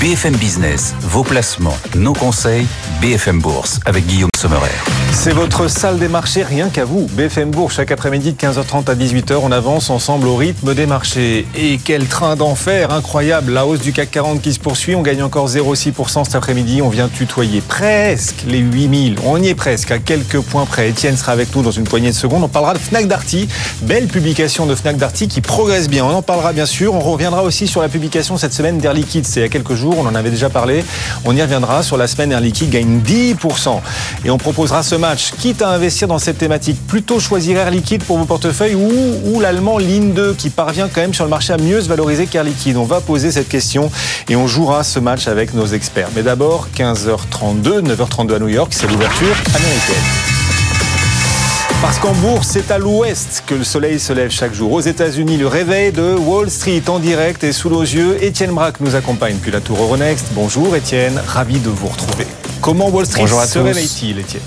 BFM Business, vos placements, nos conseils, BFM Bourse avec Guillaume Sommerer. C'est votre salle des marchés, rien qu'à vous. BFM Bourse, chaque après-midi de 15h30 à 18h, on avance ensemble au rythme des marchés. Et quel train d'enfer, incroyable. La hausse du CAC 40 qui se poursuit, on gagne encore 0,6% cet après-midi. On vient tutoyer presque les 8000. On y est presque, à quelques points près. Étienne sera avec nous dans une poignée de secondes. On parlera de Fnac Darty. Belle publication de Fnac Darty qui progresse bien. On en parlera bien sûr. On reviendra aussi sur la publication cette semaine d'Air Liquide. C'est il y a quelques jours, on en avait déjà parlé. On y reviendra sur la semaine Air Liquide gagne 10%. Et on proposera ce match. Quitte à investir dans cette thématique, plutôt choisir Air Liquide pour vos portefeuilles ou, l'allemand Ligne 2 qui parvient quand même sur le marché à mieux se valoriser qu'Air Liquide. On va poser cette question et on jouera ce match avec nos experts. Mais d'abord, 15h32, 9h32 à New York, c'est l'ouverture américaine. Parce qu'en bourse, c'est à l'ouest que le soleil se lève chaque jour. Aux États-Unis, le réveil de Wall Street en direct et sous nos yeux. Étienne Braque nous accompagne depuis la tour Euronext. Bonjour Étienne, ravi de vous retrouver. Comment Wall Street se réveille-t-il, Étienne?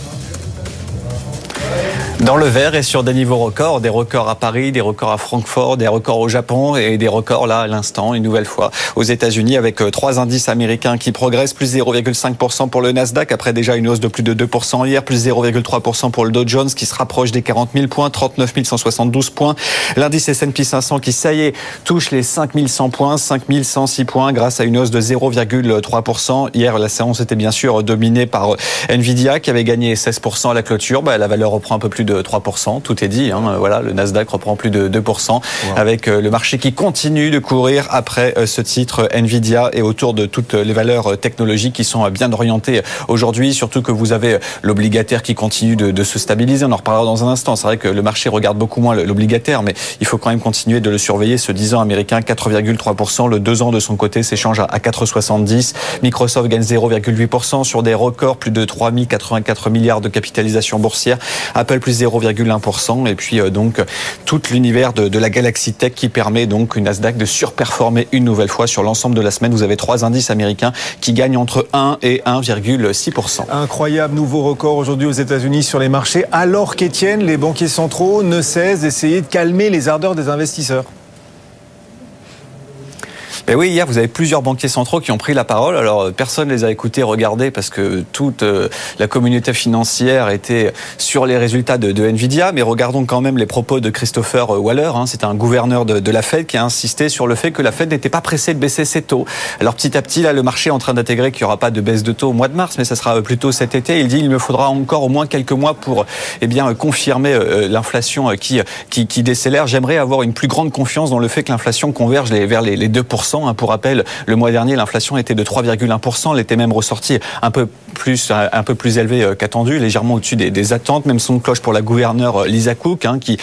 Dans le vert et sur des niveaux records, des records à Paris, des records à Francfort, des records au Japon et des records là à l'instant, une nouvelle fois aux États-Unis avec euh, trois indices américains qui progressent, plus 0,5% pour le Nasdaq après déjà une hausse de plus de 2% hier, plus 0,3% pour le Dow Jones qui se rapproche des 40 000 points, 39 172 points. L'indice S&P 500 qui, ça y est, touche les 5 100 points, 5 106 points grâce à une hausse de 0,3%. Hier, la séance était bien sûr dominée par Nvidia qui avait gagné 16% à la clôture. Bah, la valeur reprend un peu plus de 3%. Tout est dit. Hein. Voilà, le Nasdaq reprend plus de 2% avec euh, le marché qui continue de courir après euh, ce titre Nvidia et autour de toutes les valeurs technologiques qui sont bien orientées aujourd'hui. Surtout que vous avez l'obligataire qui continue de, se stabiliser. On en reparlera dans un instant. C'est vrai que le marché regarde beaucoup moins l'obligataire, mais il faut quand même continuer de le surveiller. Ce 10 ans américain, 4,3%. Le 2 ans de son côté s'échange à 4,70. Microsoft gagne 0,8% sur des records, plus de 3 084 milliards de capitalisation boursière. Apple plus 0,1%. Et puis euh, donc tout l'univers de, la Galaxy Tech qui permet donc une Nasdaq de surperformer une nouvelle fois sur l'ensemble de la semaine. Vous avez trois indices américains qui gagnent entre 1 et 1,6%. Incroyable nouveau record aujourd'hui aux États-Unis sur les marchés, alors qu'Étienne, les banquiers centraux ne cessent d'essayer de calmer les ardeurs des investisseurs. Ben oui, hier, vous avez plusieurs banquiers centraux qui ont pris la parole. Alors, euh, personne ne les a écoutés, regardés, parce que toute euh, la communauté financière était sur les résultats de, Nvidia. Mais regardons quand même les propos de Christopher Waller. Hein. C'est un gouverneur de, la Fed qui a insisté sur le fait que la Fed n'était pas pressée de baisser ses taux. Alors, petit à petit, là, le marché est en train d'intégrer qu'il n'y aura pas de baisse de taux au mois de mars, mais ça sera plutôt cet été. Il dit qu'il me faudra encore au moins quelques mois pour eh bien, confirmer euh, l'inflation qui, qui, qui décélère. J'aimerais avoir une plus grande confiance dans le fait que l'inflation converge vers les, les 2%. Hein. Pour rappel, le mois dernier, l'inflation était de 3,1%. Elle était même ressortie un peu plus, un peu plus élevée euh, qu'attendu, légèrement au-dessus des, attentes. Même son cloche pour la gouverneure euh, Lisa Cook, hein, qui,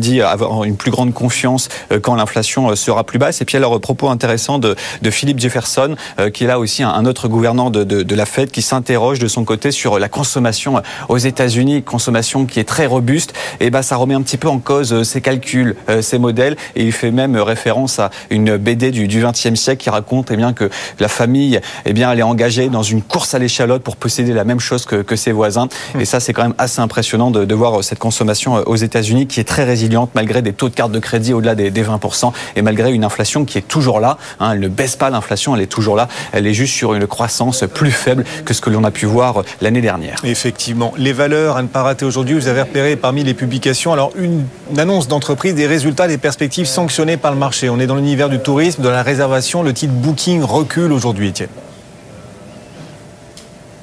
dit avoir une plus grande confiance euh, quand l'inflation sera plus basse. Et puis alors, propos intéressant de, Philippe Jefferson, qui est là aussi un, autre gouverneur de, de, de la Fed, qui s'interroge de son côté sur la consommation aux États-Unis, consommation qui est très robuste. Et ben, ça remet un petit peu en cause ses calculs, ses modèles. Et il fait même référence à une BD du, du 20e siècle qui raconte eh bien, que la famille eh bien, elle est engagée dans une course à l'échalote pour posséder la même chose que, que ses voisins. Et ça, c'est quand même assez impressionnant de, de, voir cette consommation euh, aux États-Unis qui est très résiliente malgré des taux de carte de crédit au-delà des, des 20% et malgré une inflation qui est toujours là. Hein, elle ne baisse pas l'inflation, elle est toujours là. Elle est juste sur une croissance plus faible que ce que l'on a pu voir euh, l'année dernière. Effectivement. Les valeurs à ne pas rater aujourd'hui, vous avez repéré parmi les publications, alors une, une annonce d'entreprise, des résultats, des perspectives sanctionnées par le marché. On est dans l'univers du tourisme, de la réservation. Le titre Booking recule aujourd'hui, Étienne.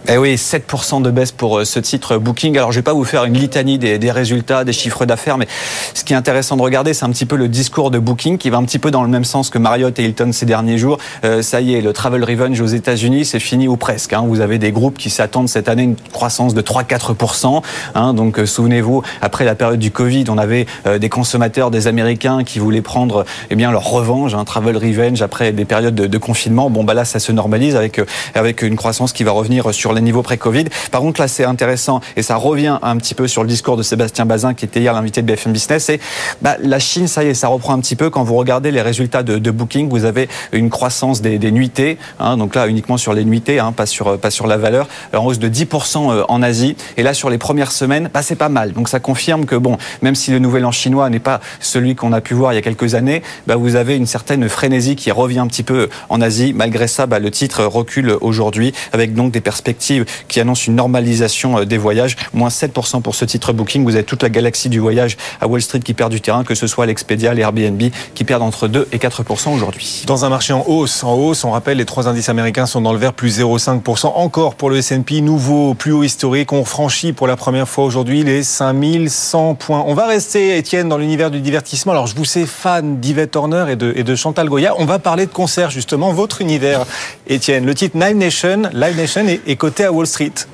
Eh oui, 7% de baisse pour euh, ce titre Booking. Alors, je vais pas vous faire une litanie des, résultats, des chiffres d'affaires, mais ce qui est intéressant de regarder, c'est un petit peu le discours de Booking qui va un petit peu dans le même sens que Marriott et Hilton ces derniers jours. Euh, ça y est, le travel revenge aux États-Unis, c'est fini ou presque. Hein. Vous avez des groupes qui s'attendent cette année une croissance de 3-4%. Hein. Donc, euh, souvenez-vous, après la période du Covid, on avait euh, des consommateurs, des Américains qui voulaient prendre eh bien leur revanche, un travel revenge après des périodes de, de, confinement. Bon, bah là, ça se normalise avec avec une croissance qui va revenir sur les niveaux pré-Covid. Par contre, là, c'est intéressant et ça revient un petit peu sur le discours de Sébastien Bazin, qui était hier l'invité de BFM Business. Et bah, la Chine, ça y est, ça reprend un petit peu. Quand vous regardez les résultats de, Booking, vous avez une croissance des, des nuitées. Hein, donc là, uniquement sur les nuitées, hein, pas sur pas sur la valeur, en hausse de 10% en Asie. Et là, sur les premières semaines, bah, c'est pas mal. Donc ça confirme que bon, même si le nouvel an chinois n'est pas celui qu'on a pu voir il y a quelques années, bah, vous avez une certaine frénésie qui revient un petit peu en Asie. Malgré ça, bah, le titre recule aujourd'hui avec donc des perspectives qui annoncent une normalisation euh, des voyages. Moins 7% pour ce titre Booking. Vous avez toute la galaxie du voyage à Wall Street qui perd du terrain, que ce soit l'Expedia, les Airbnb qui perdent entre 2 et 4% aujourd'hui. Dans un marché en hausse, en hausse, on rappelle les trois indices américains sont dans le vert, plus 0,5%. Encore pour le S&P, nouveau plus haut historique. On franchit pour la première fois aujourd'hui les 5100 points. On va rester, Étienne, dans l'univers du divertissement. Alors, je vous sais fan d'Yvette Horner et de, et de Chantal Goya. On va parler de concert, justement, votre univers, Étienne. Le titre Live Nation, Live Nation est coté à Wall Street.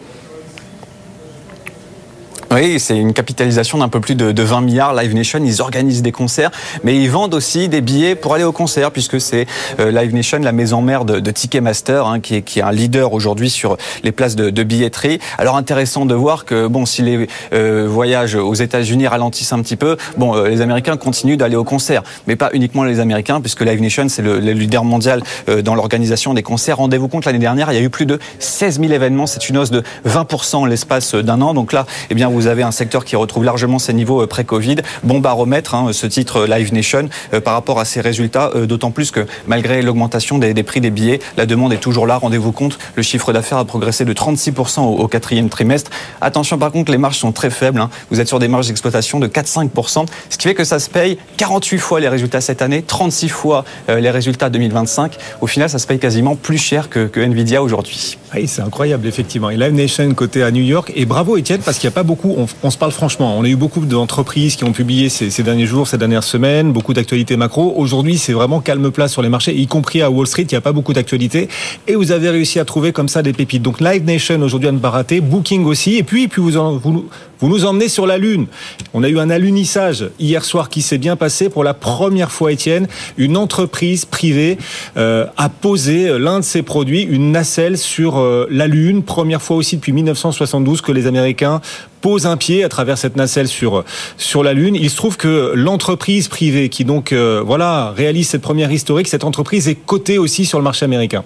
Oui, c'est une capitalisation d'un peu plus de, de, 20 milliards. Live Nation, ils organisent des concerts, mais ils vendent aussi des billets pour aller au concert, puisque c'est euh, Live Nation, la maison mère de, Ticketmaster, hein, qui, est, qui est un leader aujourd'hui sur les places de, billetterie. Alors intéressant de voir que bon, si les euh, voyages aux États-Unis ralentissent un petit peu, bon, euh, les Américains continuent d'aller au concert, mais pas uniquement les Américains, puisque Live Nation c'est le, le, leader mondial dans l'organisation des concerts. Rendez-vous compte, l'année dernière, il y a eu plus de 16 000 événements. C'est une hausse de 20% en l'espace d'un an. Donc là, eh bien, vous avez un secteur qui retrouve largement ses niveaux pré-Covid. Bon baromètre, hein, ce titre Live Nation, euh, par rapport à ses résultats, euh, d'autant plus que malgré l'augmentation des, prix des billets, la demande est toujours là. Rendez-vous compte, le chiffre d'affaires a progressé de 36% au, quatrième trimestre. Attention par contre, les marges sont très faibles. Hein. Vous êtes sur des marges d'exploitation de 4-5%, ce qui fait que ça se paye 48 fois les résultats cette année, 36 fois euh, les résultats 2025. Au final, ça se paye quasiment plus cher que, que Nvidia aujourd'hui. Oui, c'est incroyable, effectivement. Et Live Nation côté à New York. Et bravo, Étienne, parce qu'il n'y a pas beaucoup, on, se parle franchement, on a eu beaucoup d'entreprises qui ont publié ces, ces, derniers jours, ces dernières semaines, beaucoup d'actualités macro. Aujourd'hui, c'est vraiment calme plat sur les marchés, y compris à Wall Street, il n'y a pas beaucoup d'actualités. Et vous avez réussi à trouver comme ça des pépites. Donc Live Nation aujourd'hui à ne pas rater, Booking aussi. Et puis, puis vous, en, vous, vous nous emmenez sur la Lune. On a eu un alunissage hier soir qui s'est bien passé. Pour la première fois, Étienne, une entreprise privée euh, a posé l'un de ses produits, une nacelle sur euh, la Lune. Première fois aussi depuis 1972 que les Américains posent un pied à travers cette nacelle sur sur la Lune. Il se trouve que l'entreprise privée qui donc euh, voilà réalise cette première historique, cette entreprise est cotée aussi sur le marché américain.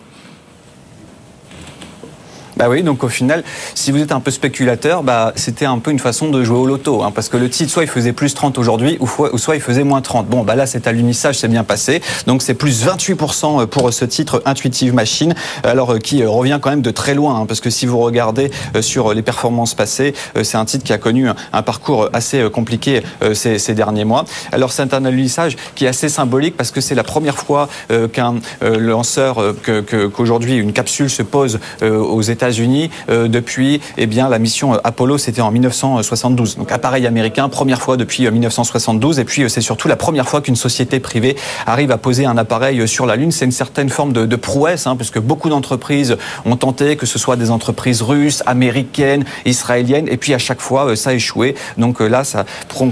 Bah oui, donc au final, si vous êtes un peu spéculateur, bah, c'était un peu une façon de jouer au loto, hein, parce que le titre, soit il faisait plus 30 aujourd'hui, ou, soit il faisait moins 30. Bon, bah là, cet alunissage s'est bien passé, donc c'est plus 28% pour ce titre Intuitive Machine, alors qui revient quand même de très loin, hein, parce que si vous regardez sur les performances passées, c'est un titre qui a connu un parcours assez compliqué ces, derniers mois. Alors c'est un alunissage qui est assez symbolique, parce que c'est la première fois qu'un lanceur, qu'aujourd'hui une capsule se pose aux États États-Unis euh, depuis eh bien la mission Apollo c'était en 1972 donc appareil américain première fois depuis 1972 et puis c'est surtout la première fois qu'une société privée arrive à poser un appareil sur la lune. C'est une certaine forme de, de prouesse hein, puisque beaucoup d'entreprises ont tenté que ce soit des entreprises russes américaines israéliennes. Et puis à chaque fois ça a échoué. Donc là ça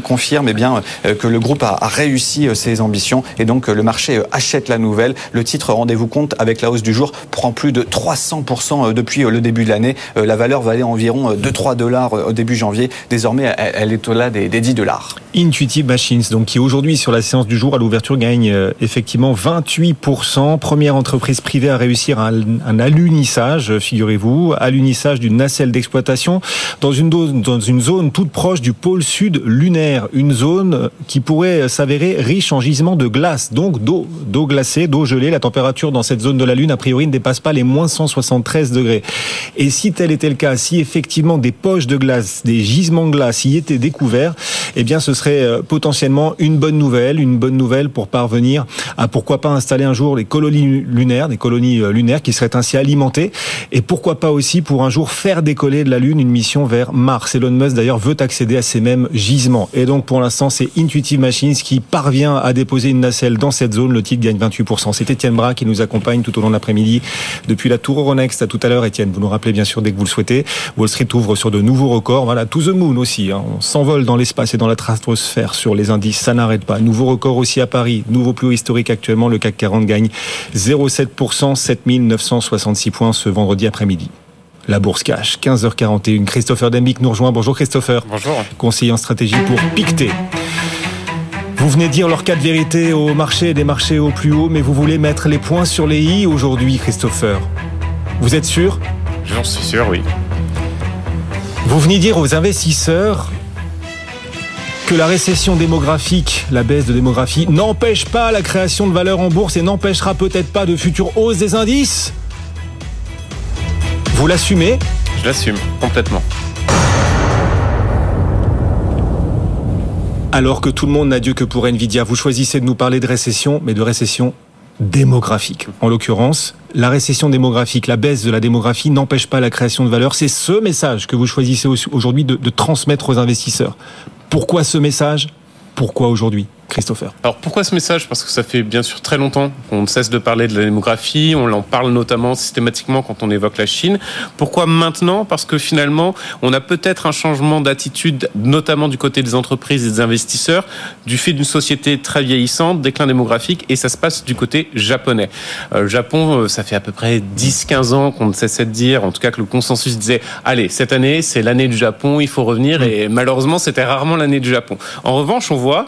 confirme eh bien que le groupe a, a réussi ses ambitions. Et donc le marché achète la nouvelle. Le titre rendez-vous compte avec la hausse du jour prend plus de 300% depuis le début de l'année. Euh, la valeur valait environ 2-3 dollars euh, au début janvier. Désormais, elle est au-delà des, des 10 dollars. Intuitive Machines, donc qui aujourd'hui sur la séance du jour à l'ouverture gagne euh, effectivement 28%. Première entreprise privée à réussir un, un alunissage, figurez-vous, alunissage d'une nacelle d'exploitation dans une, dans une zone toute proche du pôle sud lunaire, une zone qui pourrait s'avérer riche en gisements de glace, donc d'eau, d'eau glacée, d'eau gelée. La température dans cette zone de la Lune, a priori, ne dépasse pas les moins 173 degrés. Et si tel était le cas, si effectivement des poches de glace, des gisements de glace y étaient découverts, eh bien ce serait potentiellement une bonne nouvelle, une bonne nouvelle pour parvenir à pourquoi pas installer un jour les colonies lunaires, des colonies lunaires qui seraient ainsi alimentées, et pourquoi pas aussi pour un jour faire décoller de la Lune une mission vers Mars. Elon Musk d'ailleurs veut accéder à ces mêmes gisements. Et donc pour l'instant c'est Intuitive Machines qui parvient à déposer une nacelle dans cette zone. Le titre gagne 28%. C'est Étienne Bras qui nous accompagne tout au long de l'après-midi depuis la Tour Euronext. À tout à l'heure Étienne. Vous nous rappelez bien sûr dès que vous le souhaitez. Wall Street ouvre sur de nouveaux records. Voilà, to the moon aussi. Hein. On s'envole dans l'espace et dans la stratosphère sur les indices. Ça n'arrête pas. Nouveau record aussi à Paris. Nouveau plus haut historique actuellement. Le CAC 40 gagne 0,7%, 7966 points ce vendredi après-midi. la bourse cash. 15h41. Christopher Dembic nous rejoint. Bonjour Christopher. Bonjour. Conseiller en stratégie pour Pictet. Vous venez dire leur cas de vérité au marché et des marchés au plus haut, mais vous voulez mettre les points sur les i aujourd'hui, Christopher. Vous êtes sûr? J'en suis sûr, oui. Vous venez dire aux investisseurs que la récession démographique, la baisse de démographie, n'empêche pas la création de valeur en bourse et n'empêchera peut-être pas de futures hausses des indices? Vous l'assumez? Je l'assume complètement. Alors que tout le monde n'a Dieu que pour Nvidia, vous choisissez de nous parler de récession, mais de récession démographique. En l'occurrence, la récession démographique, la baisse de la démographie n'empêche pas la création de valeur. C'est ce message que vous choisissez aujourd'hui de, de transmettre aux investisseurs. Pourquoi ce message? Pourquoi aujourd'hui? Christopher. Alors pourquoi ce message? Parce que ça fait bien sûr très longtemps qu'on ne cesse de parler de la démographie, on en parle notamment systématiquement quand on évoque la Chine. Pourquoi maintenant? Parce que finalement, on a peut-être un changement d'attitude, notamment du côté des entreprises et des investisseurs, du fait d'une société très vieillissante, déclin démographique, et ça se passe du côté japonais. Euh, le Japon, euh, ça fait à peu près 10-15 ans qu'on ne cessait de dire, en tout cas que le consensus disait, allez, cette année, c'est l'année du Japon, il faut revenir, et malheureusement, c'était rarement l'année du Japon. En revanche, on voit...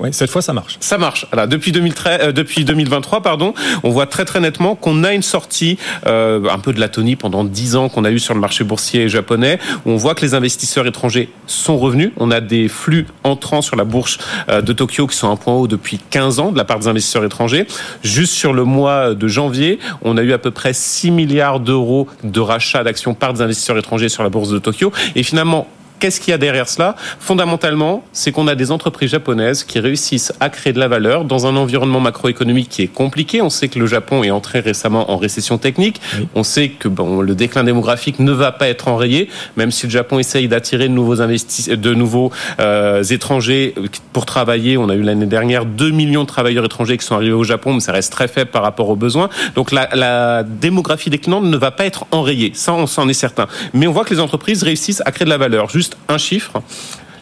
Ouais, cette fois, ça marche. Ça marche. Depuis, 2013, euh, 2023, pardon, on voit très très nettement qu'on a une sortie euh, un peu de l'atonie pendant 10 ans qu'on a eu sur le marché boursier japonais, on voit que les investisseurs étrangers sont revenus. On a des flux entrants sur la bourse euh, de Tokyo qui sont à un point haut depuis 15 ans de la part des investisseurs étrangers. Juste sur le mois de janvier, on a eu à peu près 6 milliards d'euros de rachat d'actions par des investisseurs étrangers sur la bourse de Tokyo. Et finalement, Qu'est-ce qu'il y a derrière cela? Fondamentalement, c'est qu'on a des entreprises japonaises qui réussissent à créer de la valeur dans un environnement macroéconomique qui est compliqué. On sait que le Japon est entré récemment en récession technique. Oui. On sait que bon, le déclin démographique ne va pas être enrayé, même si le Japon essaye d'attirer de nouveaux de nouveaux euh, étrangers pour travailler. On a eu l'année dernière 2 millions de travailleurs étrangers qui sont arrivés au Japon, mais ça reste très faible par rapport aux besoins. Donc la, la démographie déclinante ne va pas être enrayée. Ça, on s'en est certain. Mais on voit que les entreprises réussissent à créer de la valeur. Juste un chiffre,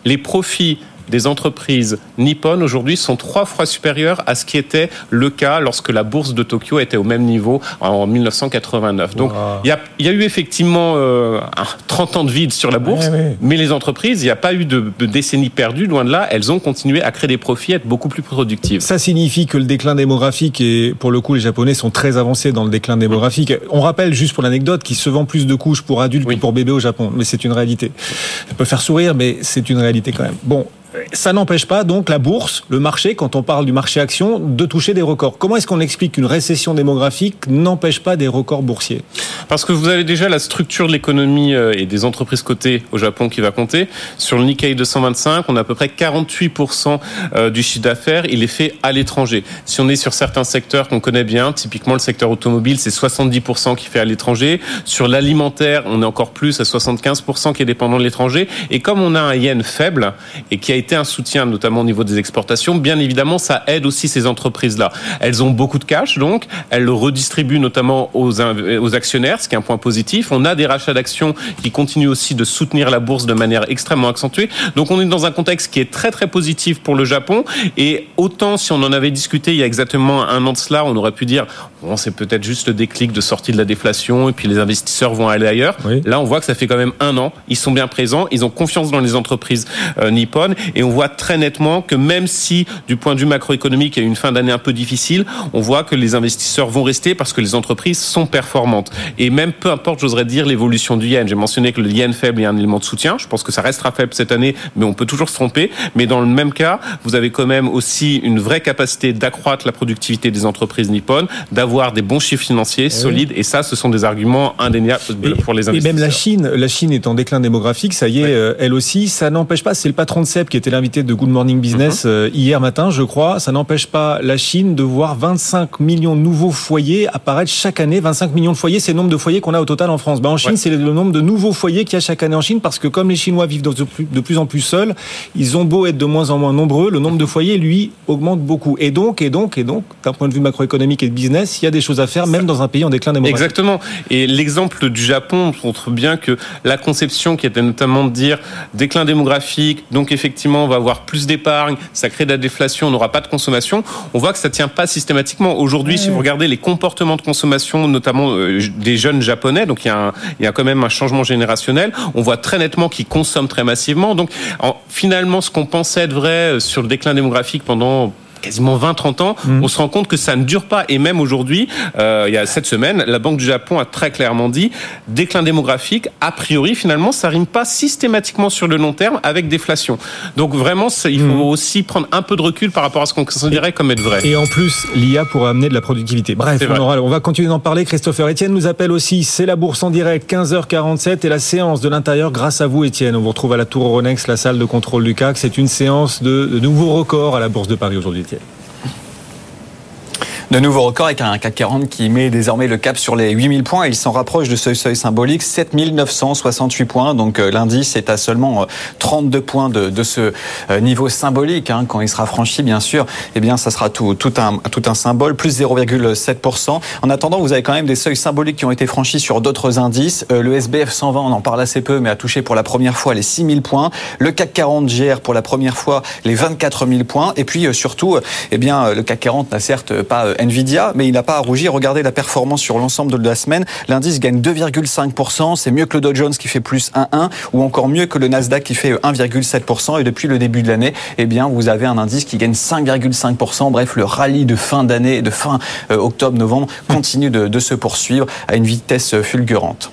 les profits des entreprises nippones aujourd'hui sont trois fois supérieurs à ce qui était le cas lorsque la bourse de Tokyo était au même niveau en 1989. Donc wow. il, y a, il y a eu effectivement euh, 30 ans de vide sur la bourse, mais les entreprises, il n'y a pas eu de, de décennies perdues, loin de là, elles ont continué à créer des profits, à être beaucoup plus productives. Ça signifie que le déclin démographique, et pour le coup les Japonais sont très avancés dans le déclin démographique. On rappelle juste pour l'anecdote qu'ils se vendent plus de couches pour adultes oui. que pour bébés au Japon, mais c'est une réalité. Ça peut faire sourire, mais c'est une réalité quand même. Bon, ça n'empêche pas donc la bourse, le marché, quand on parle du marché action, de toucher des records. Comment est-ce qu'on explique qu'une récession démographique n'empêche pas des records boursiers? Parce que vous avez déjà la structure de l'économie et des entreprises cotées au Japon qui va compter. Sur le Nikkei 225, on a à peu près 48% du chiffre d'affaires, il est fait à l'étranger. Si on est sur certains secteurs qu'on connaît bien, typiquement le secteur automobile, c'est 70% qui fait à l'étranger. Sur l'alimentaire, on est encore plus à 75% qui est dépendant de l'étranger. Et comme on a un yen faible et qui a été un soutien, notamment au niveau des exportations, bien évidemment, ça aide aussi ces entreprises-là. Elles ont beaucoup de cash, donc elles le redistribuent notamment aux, aux actionnaires, ce qui est un point positif. On a des rachats d'actions qui continuent aussi de soutenir la bourse de manière extrêmement accentuée. Donc on est dans un contexte qui est très très positif pour le Japon. Et autant si on en avait discuté il y a exactement un an de cela, on aurait pu dire bon, c'est peut-être juste le déclic de sortie de la déflation et puis les investisseurs vont aller ailleurs. Oui. Là, on voit que ça fait quand même un an. Ils sont bien présents, ils ont confiance dans les entreprises euh, nippones et on voit très nettement que même si du point de vue macroéconomique il y a eu une fin d'année un peu difficile, on voit que les investisseurs vont rester parce que les entreprises sont performantes. Et même peu importe, j'oserais dire, l'évolution du yen. J'ai mentionné que le yen faible est un élément de soutien. Je pense que ça restera faible cette année, mais on peut toujours se tromper. Mais dans le même cas, vous avez quand même aussi une vraie capacité d'accroître la productivité des entreprises nippones, d'avoir des bons chiffres financiers solides. Et ça, ce sont des arguments indéniables pour les investisseurs. Et même la Chine, la Chine est en déclin démographique, ça y est, ouais. elle aussi. Ça n'empêche pas, c'est le patron de CEP qui était l'invité de Good Morning Business mm-hmm. hier matin, je crois. Ça n'empêche pas la Chine de voir 25 millions de nouveaux foyers apparaître chaque année. 25 millions de foyers, c'est le nombre de foyers qu'on a au total en France. Ben, en Chine, ouais. c'est le nombre de nouveaux foyers qu'il y a chaque année en Chine parce que comme les Chinois vivent de plus en plus seuls, ils ont beau être de moins en moins nombreux, le nombre de foyers, lui, augmente beaucoup. Et donc, et donc, et donc, d'un point de vue macroéconomique et de business, il y a des choses à faire, même dans un pays en déclin démographique. Exactement. Et l'exemple du Japon montre bien que la conception qui était notamment de dire déclin démographique, donc effectivement effectivement on va avoir plus d'épargne, ça crée de la déflation, on n'aura pas de consommation. On voit que ça tient pas systématiquement. Aujourd'hui, si vous regardez les comportements de consommation, notamment euh, des jeunes japonais, donc il y, a il y a quand même un changement générationnel. On voit très nettement qu'ils consomment très massivement. Donc finalement, ce qu'on pensait être vrai euh, sur le déclin démographique pendant quasiment 20-30 ans, mm. on se rend compte que ça ne dure pas. Et même aujourd'hui, euh, il y a cette semaine, la Banque du Japon a très clairement dit déclin démographique, a priori, finalement, ça rime pas systématiquement sur le long terme avec déflation. Donc vraiment, il faut mm. aussi prendre un peu de recul par rapport à ce qu'on considérait comme être vrai. Et en plus, l'IA pourra amener de la productivité. Bref, on, on, va continuer d'en parler. Christopher Etienne nous appelle aussi. C'est la bourse en direct, 15h47 et la séance de l'intérieur grâce à vous, Etienne. On vous retrouve à la Tour Euronext, la salle de contrôle du CAC. C'est une séance de, de nouveaux records à la Bourse de Paris aujourd'hui. De nouveaux records avec un CAC 40 qui met désormais le cap sur les 8000 points. Il s'en rapproche de ce seuil symbolique, 7968 points. Donc euh, l'indice est à seulement 32 euh, points de, de ce euh, niveau symbolique. Hein. Quand il sera franchi, bien sûr, eh bien, ça sera tout, tout, un, tout un symbole, plus 0,7%. En attendant, vous avez quand même des seuils symboliques qui ont été franchis sur d'autres indices. Le SBF 120, on en parle assez peu, mais a touché pour la première fois les 6000 points. Le CAC 40 gère pour la première fois les 24 000 points. Et puis surtout, eh bien, le CAC 40 n'a certes pas Nvidia, mais il n'a pas à rougir. Regardez la performance sur l'ensemble de la semaine. L'indice gagne 2,5%. C'est mieux que le Dow Jones qui fait plus 1,1 ou encore mieux que le Nasdaq qui fait 1,7%. Et depuis le début de l'année, eh bien, vous avez un indice qui gagne 5,5%. Bref, le rallye de fin d'année, de fin euh, octobre-novembre continue de se poursuivre à une vitesse fulgurante.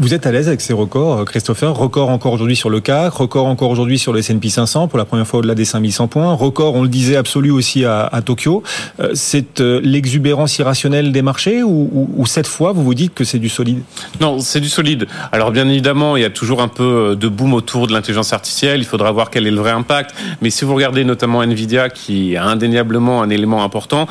Vous êtes à l'aise avec ces records, euh, Christopher? Record encore aujourd'hui sur le CAC, record encore aujourd'hui sur le S&P 500 pour la première fois au-delà des 5100 points, record, on le disait, absolu aussi à, Tokyo. Euh, c'est euh, l'exubérance irrationnelle des marchés ou, cette fois, vous vous dites que c'est du solide? Non, c'est du solide. Alors bien évidemment, il y a toujours un peu de boom autour de l'intelligence artificielle. Il faudra voir quel est le vrai impact. Mais si vous regardez notamment Nvidia, qui a indéniablement un élément important,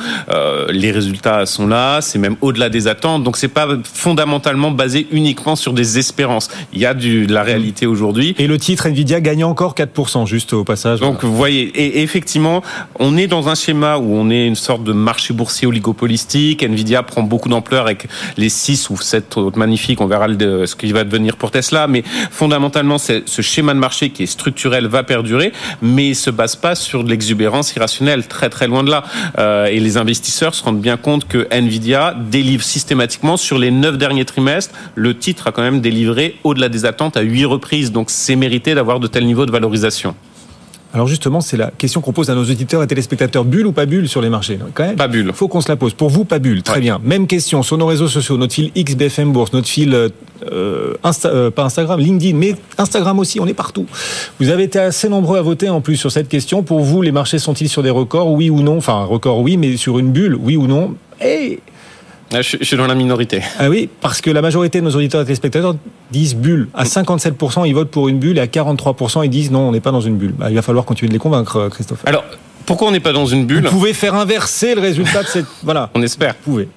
les résultats sont là. C'est même au-delà des attentes. Donc c'est pas fondamentalement basé uniquement sur des espérances. Il y a du, de la réalité aujourd'hui. Et le titre Nvidia gagne encore 4%, juste au passage. Donc, vous voyez, et effectivement, on est dans un schéma où on est une sorte de marché boursier oligopolistique. Nvidia prend beaucoup d'ampleur avec les 6 ou 7 autres magnifiques. On verra ce qui va devenir pour Tesla. Mais fondamentalement, ce schéma de marché qui est structurel va perdurer, mais il se base pas sur de l'exubérance irrationnelle, très très loin de là. Euh, et les investisseurs se rendent bien compte que Nvidia délivre systématiquement sur les 9 derniers trimestres. Le titre a quand même délivré au-delà des attentes à huit reprises. Donc c'est mérité d'avoir de tels niveaux de valorisation. Alors justement, c'est la question qu'on pose à nos auditeurs et téléspectateurs. Bulle ou pas bulle sur les marchés? Quand même, Pas bulle. faut qu'on se la pose. Pour vous, pas bulle. Très bien. Même question sur nos réseaux sociaux. Notre fil XBFM Bourse, notre fil, euh, euh, pas Instagram, LinkedIn, mais Instagram aussi, on est partout. Vous avez été assez nombreux à voter en plus sur cette question. Pour vous, les marchés sont-ils sur des records? Oui ou non? Enfin, record oui, mais sur une bulle, oui ou non? Et ah, je, suis dans la minorité. Ah oui, parce que la majorité de nos auditeurs et téléspectateurs disent bulle. À 57%, ils votent pour une bulle et à 43%, ils disent non, on n'est pas dans une bulle. Bah, il va falloir continuer de les convaincre, euh, Christophe. Alors, pourquoi on n'est pas dans une bulle? Vous pouvez faire inverser le résultat de cette. Voilà. On espère. Vous pouvez.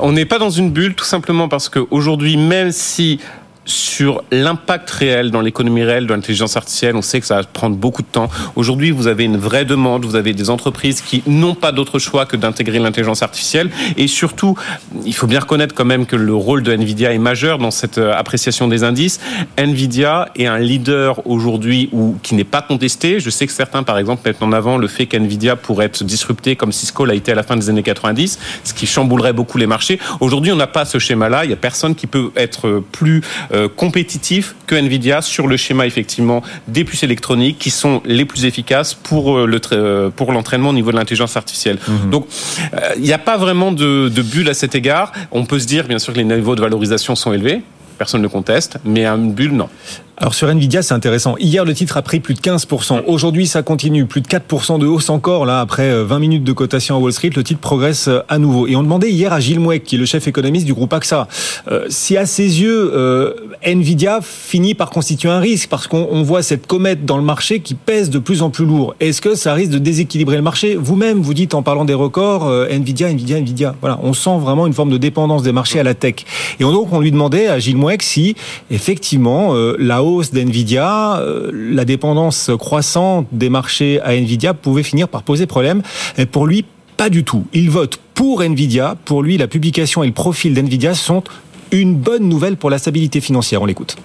On n'est pas dans une bulle tout simplement parce qu'aujourd'hui, même si sur l'impact réel dans l'économie réelle de l'intelligence artificielle. On sait que ça va prendre beaucoup de temps. Aujourd'hui, vous avez une vraie demande, vous avez des entreprises qui n'ont pas d'autre choix que d'intégrer l'intelligence artificielle. Et surtout, il faut bien reconnaître quand même que le rôle de Nvidia est majeur dans cette euh, appréciation des indices. Nvidia est un leader aujourd'hui ou qui n'est pas contesté. Je sais que certains, par exemple, mettent en avant le fait qu'Nvidia pourrait être disrupté comme Cisco l'a été à la fin des années 90, ce qui chamboulerait beaucoup les marchés. Aujourd'hui, on n'a pas ce schéma-là. Il n'y a personne qui peut être plus euh, compétitif que Nvidia sur le schéma effectivement des puces électroniques qui sont les plus efficaces pour euh, le euh, pour l'entraînement au niveau de l'intelligence artificielle. Mhm. Donc il n'y a pas vraiment de, de bulle à cet égard. On peut se dire bien sûr que les niveaux de valorisation sont élevés personne ne conteste, mais une bulle, non. Alors sur Nvidia, c'est intéressant. Hier, le titre a pris plus de 15%. Aujourd'hui, ça continue. Plus de 4% de hausse encore, là, après 20 euh, minutes de cotation à Wall Street. Le titre progresse euh, à nouveau. Et on demandait hier à Gilles Mouek, qui est le chef économiste du groupe AXA, euh, si à ses yeux, Nvidia finit par constituer un risque, parce qu'on voit cette comète dans le marché qui pèse de plus en plus lourd. Est-ce que ça risque de déséquilibrer le marché? Vous-même, vous dites en parlant des records, Nvidia, Nvidia, Nvidia. Voilà, on sent vraiment une forme de dépendance des marchés à la tech. Et donc, on lui demandait à Gilles Mouek si, effectivement, la hausse d'NVIDIA, euh, la dépendance croissante des marchés à NVIDIA pouvait finir par poser problème. Et pour lui, pas du tout. Il vote pour NVIDIA. Pour lui, la publication et le profil d'NVIDIA sont une bonne nouvelle pour la stabilité financière. On l'écoute.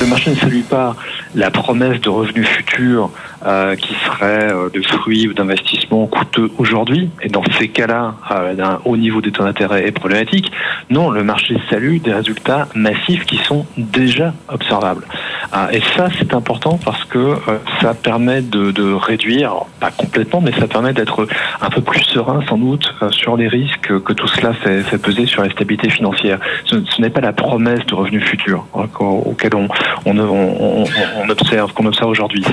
Le marché ne salue pas la promesse de revenus futurs euh, qui serait euh, le fruit d'investissements coûteux aujourd'hui, et dans ces cas-là, euh, d'un haut niveau des taux d'intérêt est problématique. Non, le marché salue des résultats massifs qui sont déjà observables. Ah, et ça, c'est important parce que euh, ça permet de, de, réduire, pas complètement, mais ça permet d'être un peu plus serein sans doute euh, sur les risques que tout cela fait, fait peser sur la stabilité financière. Ce, ce n'est pas la promesse de revenus futurs hein, auquel on, on, on, on observe, qu'on observe aujourd'hui.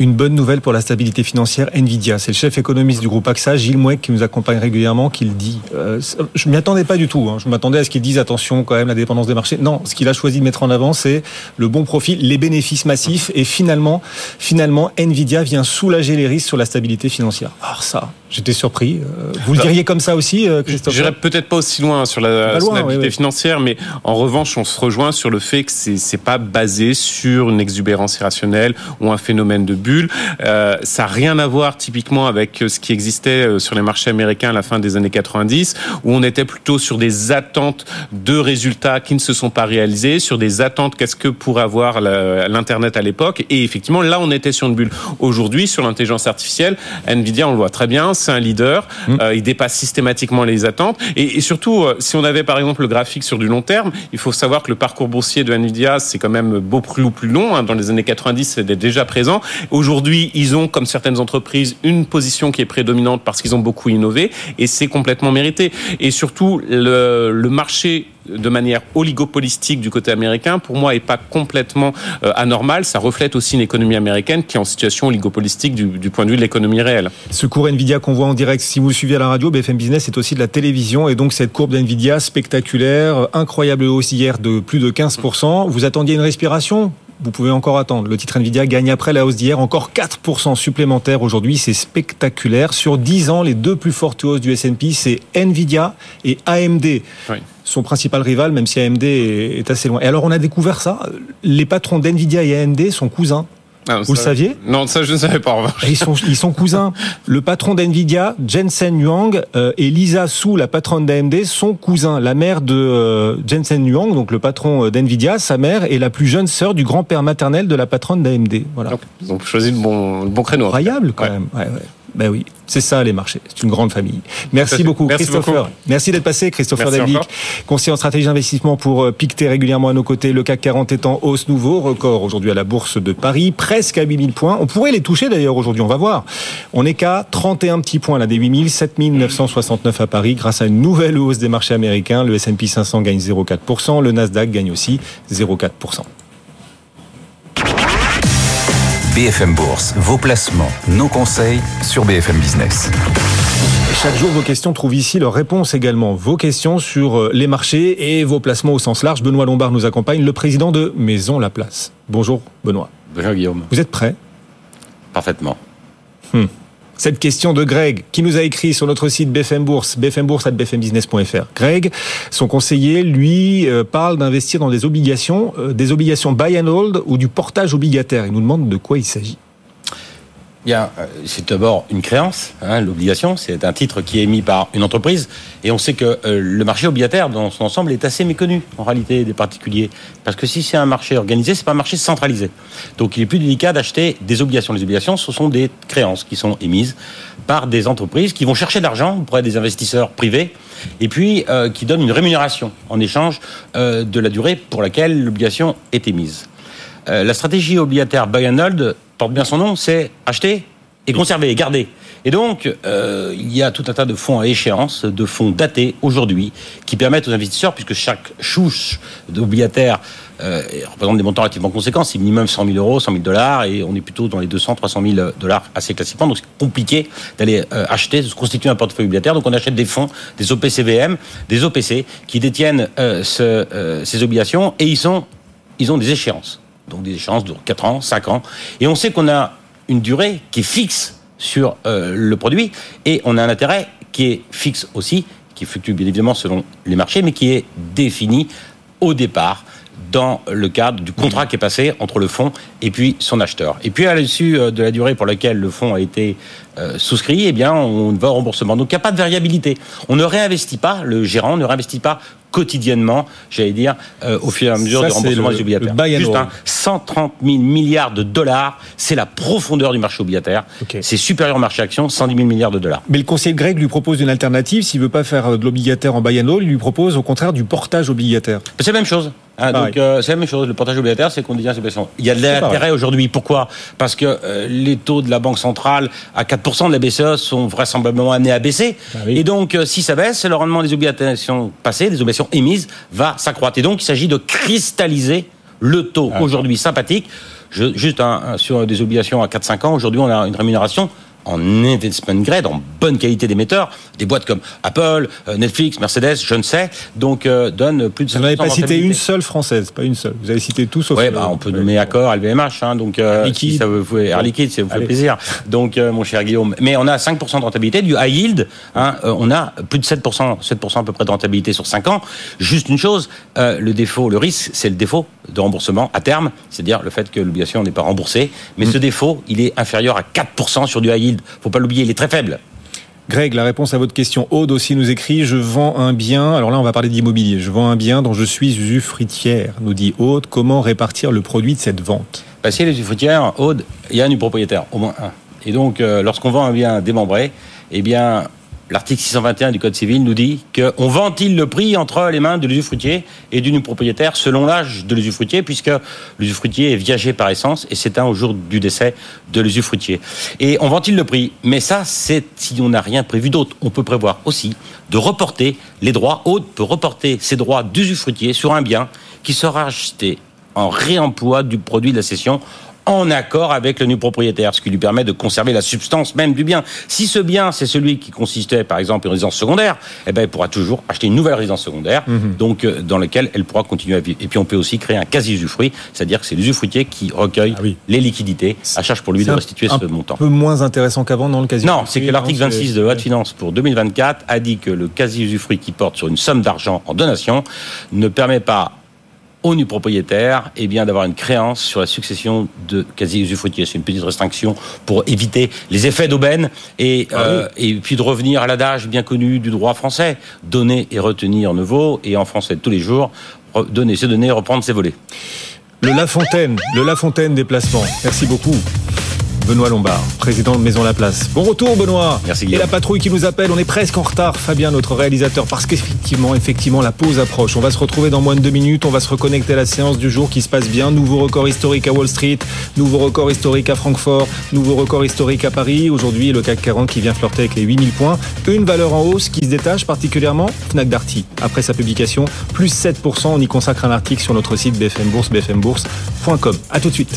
Une bonne nouvelle pour la stabilité financière, Nvidia. C'est le chef économiste du groupe AXA, Gilles Mouek, qui nous accompagne régulièrement, qui le dit. Euh, je m'y attendais pas du tout. Hein. Je m'attendais à ce qu'il dise attention quand même la dépendance des marchés. Non, ce qu'il a choisi de mettre en avant, c'est le bon profil, les bénéfices massifs, et finalement, finalement, Nvidia vient soulager les risques sur la stabilité financière. Alors ça, J'étais surpris. Euh, vous le diriez comme ça aussi, euh, Christophe J'irai peut-être pas aussi loin sur la stabilité oui, oui. financière, mais en revanche, on se rejoint sur le fait que c'est pas basé sur une exubérance irrationnelle ou un phénomène de bulle. Euh, ça n'a rien à voir typiquement avec ce qui existait sur les marchés américains à la fin des années 90, où on était plutôt sur des attentes de résultats qui ne se sont pas réalisés, sur des attentes qu'est-ce que pourrait avoir l'internet à l'époque, et effectivement là on était sur une bulle. Aujourd'hui, sur l'intelligence artificielle, Nvidia, on le voit très bien c'est un leader. Mmh. Euh, il dépasse systématiquement les attentes. Et, et, surtout, euh, si on avait par exemple le graphique sur du long terme, il faut savoir que le parcours boursier de Nvidia, c'est quand même beaucoup plus, long. Hein. Dans les années 90, c'était déjà présent. Aujourd'hui, ils ont, comme certaines entreprises, une position qui est prédominante parce qu'ils ont beaucoup innové. Et c'est complètement mérité. Et surtout, le, le marché de manière oligopolistique du côté américain, pour moi, est pas complètement euh, anormal. Ça reflète aussi une économie américaine qui est en situation oligopolistique du, du point de vue de l'économie réelle. Ce cours Nvidia qu'on voit en direct, si vous le suivez à la radio, BFM Business, c'est aussi de la télévision. Et donc, cette courbe d'Nvidia spectaculaire, incroyable hausse hier de plus de 15%. Vous attendiez une respiration? Vous pouvez encore attendre. Le titre Nvidia gagne après la hausse d'hier encore 4% supplémentaire aujourd'hui. C'est spectaculaire. Sur 10 ans, les deux plus fortes hausses du S&P, c'est Nvidia et AMD. Oui son principal rival, même si AMD est assez loin. Et alors, on a découvert ça. Les patrons d'NVIDIA et AMD sont cousins. Ah, Vous ça, le saviez Non, ça je ne savais pas. Ils sont, ils sont cousins. Le patron d'NVIDIA, Jensen Huang, euh, et Lisa Su, la patronne d'AMD, sont cousins. La mère de euh, Jensen Huang, donc le patron d'NVIDIA, sa mère est la plus jeune sœur du grand-père maternel de la patronne d'AMD. Voilà. Donc, ils ont choisi le bon, le bon créneau. Incroyable quand ouais. même. Ouais, ouais. Ben oui, c'est ça les marchés. C'est une grande famille. Merci beaucoup, Merci Christopher. Beaucoup. Merci d'être passé, Christopher Davic, conseiller en stratégie d'investissement pour Pictet régulièrement à nos côtés. Le CAC 40 est en hausse nouveau, record aujourd'hui à la bourse de Paris, presque à 8000 points. On pourrait les toucher d'ailleurs aujourd'hui, on va voir. On est qu'à 31 petits points là des 8000, 7969 à Paris grâce à une nouvelle hausse des marchés américains. Le S&P 500 gagne 0,4%, le Nasdaq gagne aussi 0,4%. BFM Bourse, vos placements, nos conseils sur BFM Business. Chaque jour, vos questions trouvent ici leur réponse également. Vos questions sur les marchés et vos placements au sens large. Benoît Lombard nous accompagne, le président de Maison La Place. Bonjour Benoît. Bonjour Guillaume. Vous êtes prêt? Parfaitement. Hmm. Cette question de Greg, qui nous a écrit sur notre site BFM Bourse, bfmbourse.bfmbusiness.fr. Greg, son conseiller, lui, euh, parle d'investir dans des obligations, euh, des obligations buy and hold ou du portage obligataire. Il nous demande de quoi il s'agit. Bien, c'est d'abord une créance, hein, l'obligation. C'est un titre qui est émis par une entreprise. Et on sait que euh, le marché obligataire, dans son ensemble, est assez méconnu, en réalité, des particuliers. Parce que si c'est un marché organisé, c'est pas un marché centralisé. Donc il est plus délicat d'acheter des obligations. Les obligations, ce sont des créances qui sont émises par des entreprises qui vont chercher de l'argent auprès des investisseurs privés et puis euh, qui donnent une rémunération en échange euh, de la durée pour laquelle l'obligation est émise. Euh, la stratégie obligataire buy and hold porte bien son nom, c'est acheter et conserver et garder. Et donc, euh, il y a tout un tas de fonds à échéance, de fonds datés aujourd'hui, qui permettent aux investisseurs, puisque chaque chouche d'obligataire euh, représente des montants relativement conséquents, c'est minimum 100 000 euros, 100 000 dollars, et on est plutôt dans les 200, 300 000 dollars assez classiquement. Donc, c'est compliqué d'aller acheter, de se constituer un portefeuille obligataire. Donc, on achète des fonds, des OPCVM, des OPC, qui détiennent ce, ces obligations, et ils, sont, ils ont des échéances donc des échéances de 4 ans, 5 ans. Et on sait qu'on a une durée qui est fixe sur euh, le produit et on a un intérêt qui est fixe aussi, qui fluctue bien évidemment selon les marchés, mais qui est défini au départ dans le cadre du contrat qui est passé entre le fonds et puis son acheteur. Et puis à l'issue de la durée pour laquelle le fonds a été euh, souscrit, eh bien on va au remboursement. Donc il n'y a pas de variabilité. On ne réinvestit pas, le gérant ne réinvestit pas quotidiennement, j'allais dire, euh, au fur et à mesure du remboursement des obligataires. Juste hold. un 130 000 milliards de dollars, c'est la profondeur du marché obligataire. C'est supérieur au marché action, 110 000 milliards de dollars. Mais le conseiller Greg lui propose une alternative. S'il veut pas faire euh, de l'obligataire en hold, il lui propose au contraire du portage obligataire. C'est la même chose. Hein, Pareil. donc euh, c'est la même chose. Le portage obligataire, c'est qu'on dit c'est patient. Il y a de l'intérêt aujourd'hui. Pourquoi? Parce que euh, les taux de la banque centrale à 4% de la BCE sont vraisemblablement amenés à baisser. Ah oui. Et donc, euh, si ça baisse, le rendement des obligations passées, des obligations émises, va s'accroître. Et donc, il s'agit de cristalliser le taux Ah. aujourd'hui sympathique. Je- juste un- sur des obligations à 4-5 ans, aujourd'hui, on a une rémunération en investment grade, en bonne qualité d'émetteur. Des boîtes comme Apple, euh, Netflix, Mercedes, je ne sais, donc euh, donnent plus de Vous n'avez 5% pas cité une seule française, pas une seule. Vous avez cité tous sauf. Euh, bah, on peut nommer Accor, LVMH, hein, donc euh, Air Liquide. si ça vous fait Air Liquide, si ça vous fait Allez. plaisir. Donc, euh, mon cher Guillaume, mais on a 5% de rentabilité du high yield. Hein, euh, on a plus de 7%, 7% à peu près de rentabilité sur 5 ans. Juste une chose, le défaut, le risque, c'est le défaut de remboursement à terme, c'est-à-dire le fait que l'obligation n'est pas remboursée. Mais Mm. ce défaut, il est inférieur à 4% sur du high yield. Faut pas l'oublier, il est très faible. Greg, la réponse à votre question. Aude aussi nous écrit Je vends un bien. Alors là, on va parler d'immobilier. Je vends un bien dont je suis usufruitière, nous dit Aude. Comment répartir le produit de cette vente? Bah, si les usufruitières, Aude, il y a un du propriétaire, au moins un. Et donc, euh, lorsqu'on vend un bien démembré, eh bien, l'article 621 du Code civil nous dit qu'on ventile le prix entre les mains de l'usufruitier et du propriétaire selon l'âge de l'usufruitier, puisque l'usufruitier est viager par essence et s'éteint au jour du décès de l'usufruitier. Et on ventile le prix. Mais ça, c'est si on n'a rien prévu d'autre. On peut prévoir aussi de reporter les droits. Aude peut reporter ses droits d'usufruitier sur un bien qui sera acheté en réemploi du produit de la cession en accord avec le nu propriétaire, ce qui lui permet de conserver la substance même du bien. Si ce bien, c'est celui qui consistait, par exemple, une résidence secondaire, eh ben, elle pourra toujours acheter une nouvelle résidence secondaire, donc euh, dans laquelle elle pourra continuer à vivre. Et puis, on peut aussi créer un quasi-usufruit, c'est-à-dire que c'est l'usufruitier qui recueille Ah oui. les liquidités, à charge pour lui de un- restituer un ce montant. peu moins intéressant qu'avant dans le quasi. Non, c'est que l'article 26 de la loi de finances pour 2024 a dit que le quasi-usufruit qui porte sur une somme d'argent en donation ne permet pas nu propriétaire eh bien, d'avoir une créance sur la succession de quasi-usufruitiers. C'est une petite restriction pour éviter les effets d'aubaine et, euh, et puis de revenir à l'adage bien connu du droit français. Donner et retenir ne vaut, et en français de tous les jours, donner c'est donner, reprendre c'est voler. Le La Fontaine, le La Fontaine des placements. Merci beaucoup. Benoît Lombard, président de Maison La Place. Bon retour Benoît. Merci, Et la patrouille qui nous appelle, on est presque en retard. Fabien, notre réalisateur, parce qu'effectivement, effectivement, la pause approche. On va se retrouver dans moins de deux minutes. On va se reconnecter à la séance du jour qui se passe bien. Nouveau record historique à Wall Street, nouveau record historique à Francfort, nouveau record historique à Paris. Aujourd'hui, le CAC 40 qui vient flirter avec les 8000 points. Une valeur en hausse qui se détache particulièrement, Fnac Darty. Après sa publication, plus 7%. On y consacre un article sur notre site BFM Bourse, bfmbourse.com. À tout de suite.